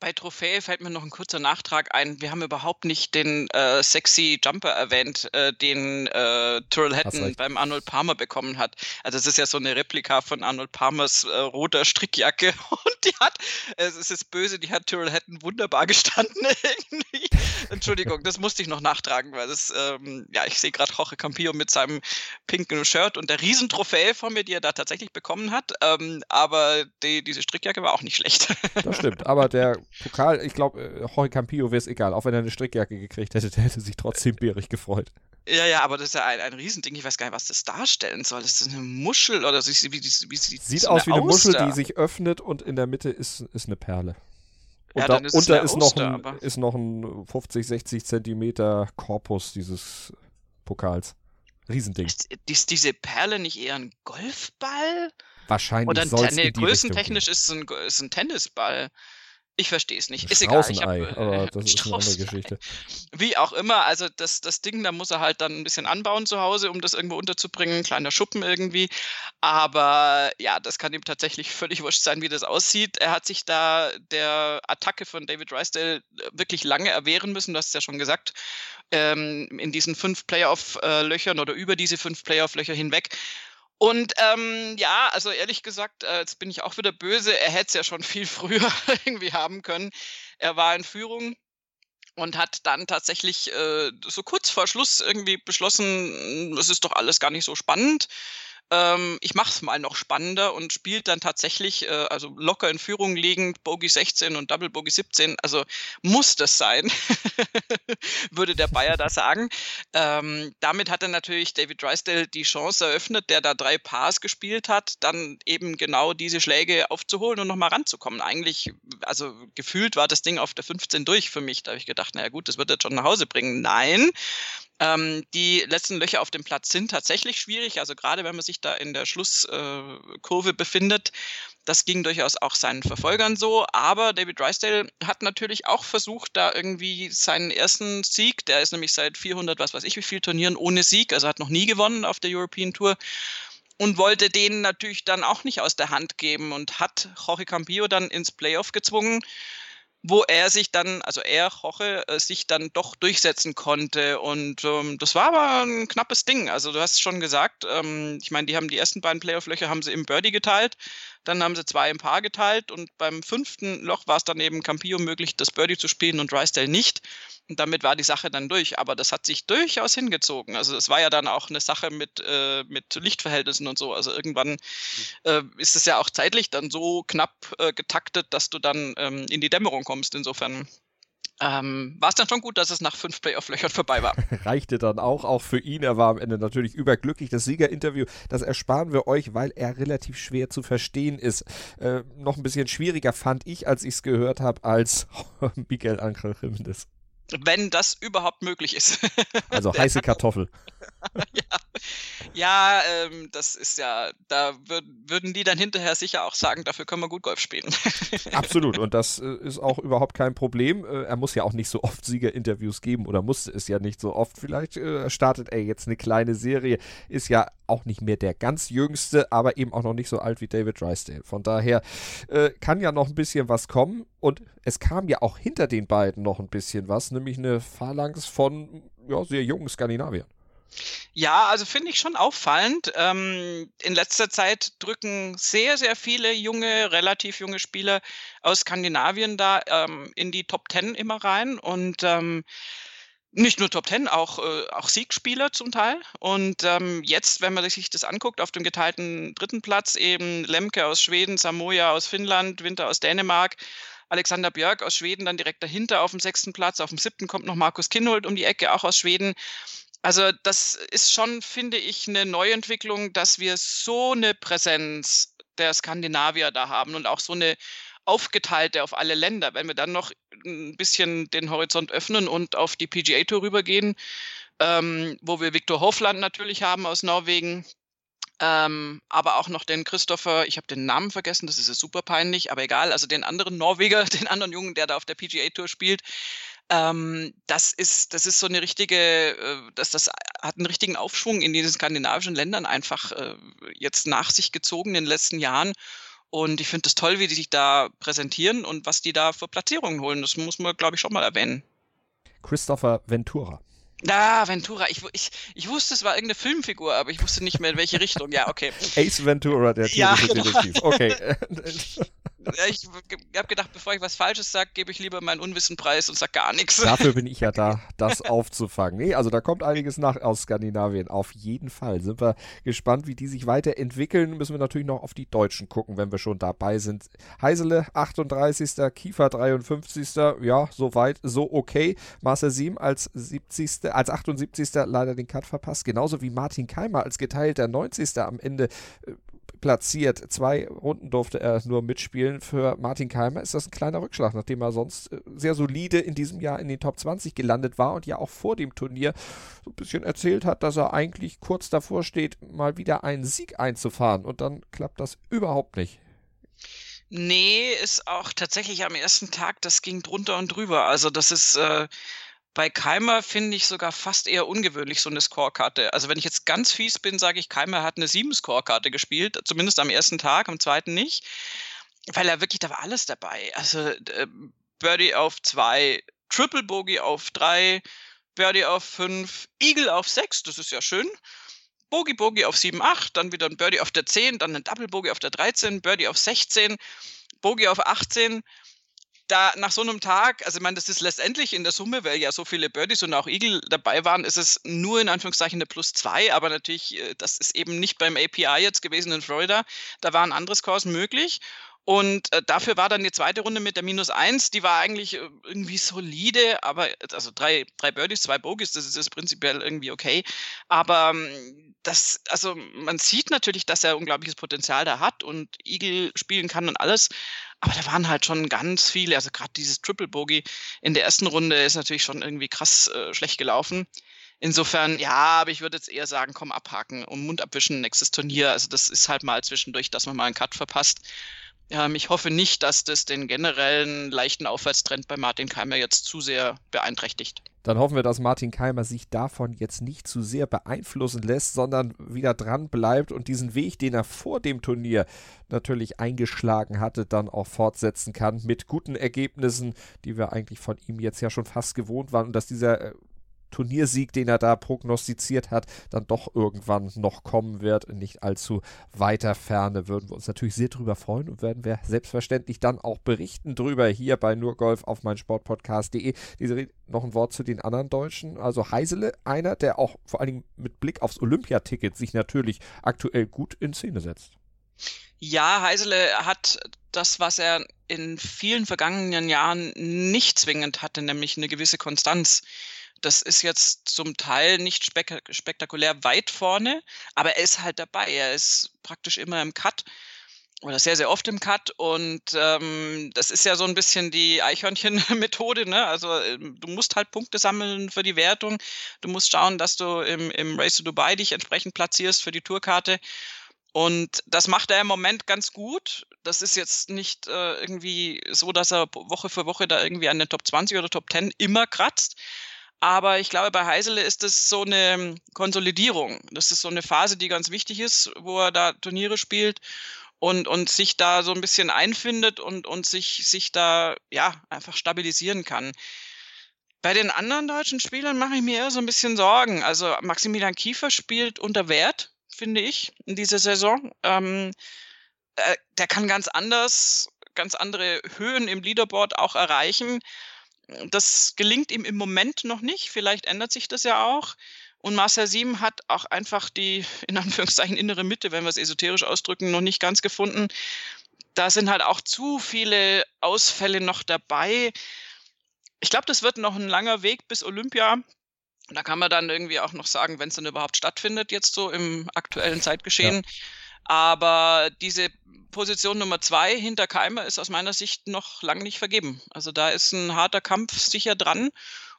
Bei Trophäe fällt mir noch ein kurzer Nachtrag ein. Wir haben überhaupt nicht den äh, sexy Jumper erwähnt, äh, den äh, Tyrrell Hatton beim Arnold Palmer bekommen hat. Also es ist ja so eine Replika von Arnold Palmers äh, roter Strickjacke und die hat, es ist böse, die hat Tyrrell Hatton wunderbar gestanden irgendwie. Entschuldigung, das musste ich noch nachtragen, weil das, ähm, ja, ich sehe gerade Jorge Campillo mit seinem pinken Shirt und der Riesentrophäe von mir, die er da tatsächlich bekommen hat. Ähm, aber die, diese Strickjacke war auch nicht schlecht. Das stimmt, aber der Pokal, ich glaube, äh, Jorge Campillo wäre es egal. Auch wenn er eine Strickjacke gekriegt hätte, der hätte sich trotzdem bärig gefreut. Ja, ja, aber das ist ja ein, ein Riesending. Ich weiß gar nicht, was das darstellen soll. Das ist eine Muschel oder so, wie, wie, wie, sieht Sieht aus wie eine. Muschel, die sich öffnet und in der Mitte ist, ist eine Perle. Und ja, da, ist unter ist, noch ein, ist noch ein 50, 60 Zentimeter Korpus dieses Pokals. Riesending. Ist, ist diese Perle nicht eher ein Golfball? Wahrscheinlich. Oder ein, nee, größentechnisch ist es ein, ist ein Tennisball. Ich verstehe es nicht. Ist egal. Ich hab, aber das ist eine andere Geschichte. Wie auch immer, also das, das Ding, da muss er halt dann ein bisschen anbauen zu Hause, um das irgendwo unterzubringen. Kleiner Schuppen irgendwie. Aber ja, das kann ihm tatsächlich völlig wurscht sein, wie das aussieht. Er hat sich da der Attacke von David Rysdale wirklich lange erwehren müssen, du hast es ja schon gesagt. Ähm, in diesen fünf Playoff-Löchern oder über diese fünf Playoff-Löcher hinweg. Und ähm, ja, also ehrlich gesagt, äh, jetzt bin ich auch wieder böse. Er hätte es ja schon viel früher irgendwie haben können. Er war in Führung und hat dann tatsächlich äh, so kurz vor Schluss irgendwie beschlossen, das ist doch alles gar nicht so spannend ähm, ich mache es mal noch spannender und spielt dann tatsächlich, äh, also locker in Führung liegend, Bogey 16 und Double Bogey 17. Also muss das sein, würde der Bayer da sagen. Ähm, damit hat er natürlich David Drysdale die Chance eröffnet, der da drei Pars gespielt hat, dann eben genau diese Schläge aufzuholen und nochmal ranzukommen. Eigentlich, also gefühlt war das Ding auf der 15 durch für mich. Da habe ich gedacht, naja gut, das wird er schon nach Hause bringen. Nein, ähm, die letzten Löcher auf dem Platz sind tatsächlich schwierig, also gerade wenn man sich da in der Schlusskurve äh, befindet. Das ging durchaus auch seinen Verfolgern so, aber David Drysdale hat natürlich auch versucht, da irgendwie seinen ersten Sieg, der ist nämlich seit 400, was weiß ich, wie viel Turnieren ohne Sieg, also hat noch nie gewonnen auf der European Tour und wollte den natürlich dann auch nicht aus der Hand geben und hat Jorge Campillo dann ins Playoff gezwungen wo er sich dann, also er, Roche, äh, sich dann doch durchsetzen konnte. Und ähm, das war aber ein knappes Ding. Also du hast schon gesagt, ähm, ich meine, die haben die ersten beiden Playoff-Löcher haben sie im Birdie geteilt, dann haben sie zwei im Paar geteilt und beim fünften Loch war es dann eben Campillo möglich, das Birdie zu spielen und Drysdale nicht. Und damit war die Sache dann durch. Aber das hat sich durchaus hingezogen. Also es war ja dann auch eine Sache mit, äh, mit Lichtverhältnissen und so. Also irgendwann äh, ist es ja auch zeitlich dann so knapp äh, getaktet, dass du dann ähm, in die Dämmerung kommst. Insofern ähm, war es dann schon gut, dass es nach fünf Playoff-Löchern vorbei war. Reichte dann auch, auch für ihn. Er war am Ende natürlich überglücklich. Das Siegerinterview, das ersparen wir euch, weil er relativ schwer zu verstehen ist. Äh, noch ein bisschen schwieriger fand ich, als ich es gehört habe, als Miguel Angel Jimenez. Wenn das überhaupt möglich ist. Also heiße Kartoffel. ja, ja ähm, das ist ja, da würd, würden die dann hinterher sicher auch sagen, dafür können wir gut Golf spielen. Absolut, und das äh, ist auch überhaupt kein Problem. Äh, er muss ja auch nicht so oft Siegerinterviews geben oder muss es ja nicht so oft. Vielleicht äh, startet er jetzt eine kleine Serie, ist ja auch nicht mehr der ganz jüngste, aber eben auch noch nicht so alt wie David Drysdale. Von daher äh, kann ja noch ein bisschen was kommen und es kam ja auch hinter den beiden noch ein bisschen was, nämlich eine Phalanx von ja, sehr jungen Skandinaviern. Ja, also finde ich schon auffallend. Ähm, in letzter Zeit drücken sehr, sehr viele junge, relativ junge Spieler aus Skandinavien da ähm, in die Top Ten immer rein und ähm, nicht nur Top Ten, auch, äh, auch Siegspieler zum Teil. Und ähm, jetzt, wenn man sich das anguckt, auf dem geteilten dritten Platz eben Lemke aus Schweden, Samoja aus Finnland, Winter aus Dänemark, Alexander Björk aus Schweden dann direkt dahinter auf dem sechsten Platz. Auf dem siebten kommt noch Markus Kinhold um die Ecke, auch aus Schweden. Also das ist schon, finde ich, eine Neuentwicklung, dass wir so eine Präsenz der Skandinavier da haben und auch so eine aufgeteilte auf alle Länder. Wenn wir dann noch ein bisschen den Horizont öffnen und auf die PGA Tour rübergehen, ähm, wo wir Viktor Hofland natürlich haben aus Norwegen, ähm, aber auch noch den Christopher, ich habe den Namen vergessen, das ist ja super peinlich, aber egal, also den anderen Norweger, den anderen Jungen, der da auf der PGA Tour spielt, ähm, das ist, das ist so eine richtige, äh, das, das hat einen richtigen Aufschwung in diesen skandinavischen Ländern einfach äh, jetzt nach sich gezogen in den letzten Jahren. Und ich finde es toll, wie die sich da präsentieren und was die da für Platzierungen holen. Das muss man, glaube ich, schon mal erwähnen. Christopher Ventura. Ah, Ventura. Ich, ich, ich wusste, es war irgendeine Filmfigur, aber ich wusste nicht mehr, in welche Richtung. Ja, okay. Ace Ventura, der Ja, tierische genau. Detektiv. Okay. Ich habe gedacht, bevor ich was Falsches sage, gebe ich lieber meinen Unwissen preis und sag gar nichts. Dafür bin ich ja da, das aufzufangen. Nee, also da kommt einiges nach aus Skandinavien. Auf jeden Fall. Sind wir gespannt, wie die sich weiterentwickeln. Müssen wir natürlich noch auf die Deutschen gucken, wenn wir schon dabei sind. Heisele 38. Kiefer 53. Ja, soweit, so okay. Marcel Siem als 70. als 78. leider den Cut verpasst. Genauso wie Martin Keimer als geteilter 90. am Ende äh, platziert. Zwei Runden durfte er nur mitspielen. Für Martin Keimer ist das ein kleiner Rückschlag, nachdem er sonst äh, sehr solide in diesem Jahr in den Top 20 gelandet war und ja auch vor dem Turnier so ein bisschen erzählt hat, dass er eigentlich kurz davor steht, mal wieder einen Sieg einzufahren. Und dann klappt das überhaupt nicht. Nee, ist auch tatsächlich am ersten Tag, das ging drunter und drüber. Also das ist äh, bei Keimer finde ich sogar fast eher ungewöhnlich, so eine Scorekarte. Also wenn ich jetzt ganz fies bin, sage ich, Keimer hat eine 7-Scorekarte gespielt, zumindest am ersten Tag, am zweiten nicht. Weil er wirklich, da war alles dabei. Also äh, Birdie auf 2, Triple Bogey auf 3, Birdie auf 5, Eagle auf 6, das ist ja schön. Bogey Bogey auf 7, 8, dann wieder ein Birdie auf der 10, dann ein Double Bogey auf der 13, Birdie auf 16, Bogey auf 18. Da nach so einem Tag, also ich meine, das ist letztendlich in der Summe, weil ja so viele Birdies und auch Eagle dabei waren, ist es nur in Anführungszeichen eine Plus 2, aber natürlich, äh, das ist eben nicht beim API jetzt gewesen in Florida. Da waren andere Scores möglich. Und äh, dafür war dann die zweite Runde mit der Minus 1, die war eigentlich äh, irgendwie solide, aber also drei, drei Birdies, zwei Bogies, das ist, ist prinzipiell irgendwie okay. Aber ähm, das, also man sieht natürlich, dass er unglaubliches Potenzial da hat und Eagle spielen kann und alles. Aber da waren halt schon ganz viele, also gerade dieses Triple Bogey in der ersten Runde ist natürlich schon irgendwie krass äh, schlecht gelaufen. Insofern, ja, aber ich würde jetzt eher sagen, komm, abhaken und Mund abwischen, nächstes Turnier. Also das ist halt mal zwischendurch, dass man mal einen Cut verpasst. Ähm, ich hoffe nicht, dass das den generellen leichten Aufwärtstrend bei Martin Keimer jetzt zu sehr beeinträchtigt. Dann hoffen wir, dass Martin Keimer sich davon jetzt nicht zu sehr beeinflussen lässt, sondern wieder dran bleibt und diesen Weg, den er vor dem Turnier natürlich eingeschlagen hatte, dann auch fortsetzen kann mit guten Ergebnissen, die wir eigentlich von ihm jetzt ja schon fast gewohnt waren. Und dass dieser äh, Turniersieg, den er da prognostiziert hat, dann doch irgendwann noch kommen wird. In nicht allzu weiter Ferne würden wir uns natürlich sehr drüber freuen und werden wir selbstverständlich dann auch berichten drüber hier bei nurgolf auf meinsportpodcast.de. Diese noch ein Wort zu den anderen Deutschen. Also Heisele, einer, der auch vor allen Dingen mit Blick aufs Olympiaticket sich natürlich aktuell gut in Szene setzt. Ja, Heisele hat das, was er in vielen vergangenen Jahren nicht zwingend hatte, nämlich eine gewisse Konstanz. Das ist jetzt zum Teil nicht spek spektakulär weit vorne, aber er ist halt dabei. Er ist praktisch immer im Cut oder sehr, sehr oft im Cut. Und ähm, das ist ja so ein bisschen die Eichhörnchen-Methode. Ne? Also ähm, du musst halt Punkte sammeln für die Wertung. Du musst schauen, dass du im, im Race to Dubai dich entsprechend platzierst für die Tourkarte. Und das macht er im Moment ganz gut. Das ist jetzt nicht äh, irgendwie so, dass er Woche für Woche da irgendwie an den Top 20 oder Top 10 immer kratzt. Aber ich glaube, bei Heisele ist es so eine Konsolidierung. Das ist so eine Phase, die ganz wichtig ist, wo er da Turniere spielt und, und sich da so ein bisschen einfindet und, und sich, sich da ja einfach stabilisieren kann. Bei den anderen deutschen Spielern mache ich mir eher so ein bisschen Sorgen. Also Maximilian Kiefer spielt unter Wert, finde ich, in dieser Saison. Ähm, äh, der kann ganz anders, ganz andere Höhen im Leaderboard auch erreichen. Das gelingt ihm im Moment noch nicht. Vielleicht ändert sich das ja auch. Und Marcel Sieben hat auch einfach die, in Anführungszeichen, innere Mitte, wenn wir es esoterisch ausdrücken, noch nicht ganz gefunden. Da sind halt auch zu viele Ausfälle noch dabei. Ich glaube, das wird noch ein langer Weg bis Olympia. Da kann man dann irgendwie auch noch sagen, wenn es dann überhaupt stattfindet, jetzt so im aktuellen Zeitgeschehen. Ja. Aber diese Position Nummer zwei hinter Keimer ist aus meiner Sicht noch lang nicht vergeben. Also da ist ein harter Kampf sicher dran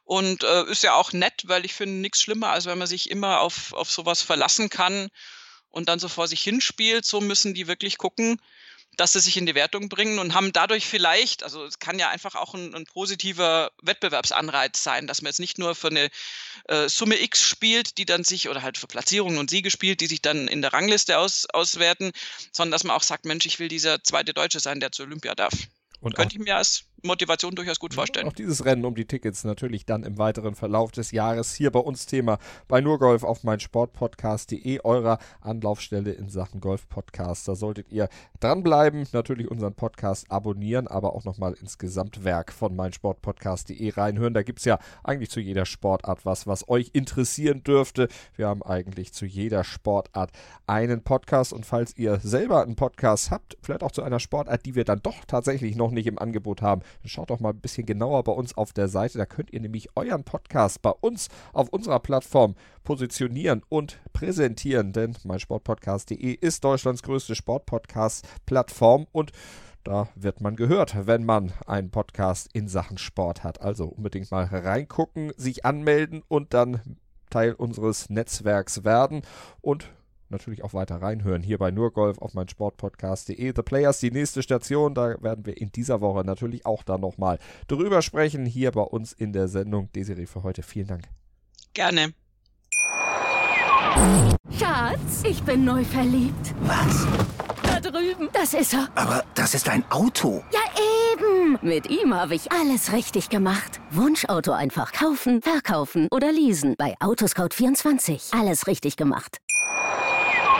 und äh, ist ja auch nett, weil ich finde nichts schlimmer, als wenn man sich immer auf, auf sowas verlassen kann und dann so vor sich hinspielt. So müssen die wirklich gucken, dass sie sich in die Wertung bringen und haben dadurch vielleicht, also es kann ja einfach auch ein, ein positiver Wettbewerbsanreiz sein, dass man jetzt nicht nur für eine äh, Summe X spielt, die dann sich, oder halt für Platzierungen und Siege spielt, die sich dann in der Rangliste aus, auswerten, sondern dass man auch sagt, Mensch, ich will dieser zweite Deutsche sein, der zur Olympia darf. Und Könnte ich mir als Motivation durchaus gut vorstellen. Auch dieses Rennen um die Tickets natürlich dann im weiteren Verlauf des Jahres hier bei uns Thema bei Nurgolf auf mein Sportpodcast.de, eurer Anlaufstelle in Sachen Golf-Podcast. Da solltet ihr dranbleiben, natürlich unseren Podcast abonnieren, aber auch nochmal ins Gesamtwerk von mein Sportpodcast.de reinhören. Da gibt es ja eigentlich zu jeder Sportart was, was euch interessieren dürfte. Wir haben eigentlich zu jeder Sportart einen Podcast und falls ihr selber einen Podcast habt, vielleicht auch zu einer Sportart, die wir dann doch tatsächlich noch nicht im Angebot haben, Schaut doch mal ein bisschen genauer bei uns auf der Seite. Da könnt ihr nämlich euren Podcast bei uns auf unserer Plattform positionieren und präsentieren. Denn meinsportpodcast.de ist Deutschlands größte Sportpodcast-Plattform und da wird man gehört, wenn man einen Podcast in Sachen Sport hat. Also unbedingt mal reingucken, sich anmelden und dann Teil unseres Netzwerks werden. Und natürlich auch weiter reinhören. Hier bei Nurgolf auf mein Sportpodcast.de. The Players, die nächste Station. Da werden wir in dieser Woche natürlich auch dann nochmal drüber sprechen. Hier bei uns in der Sendung. Desiree für heute. Vielen Dank. Gerne. Schatz, ich bin neu verliebt. Was? Da drüben. Das ist er. Aber das ist ein Auto. Ja, eben. Mit ihm habe ich alles richtig gemacht. Wunschauto einfach kaufen, verkaufen oder leasen. Bei Autoscout24. Alles richtig gemacht.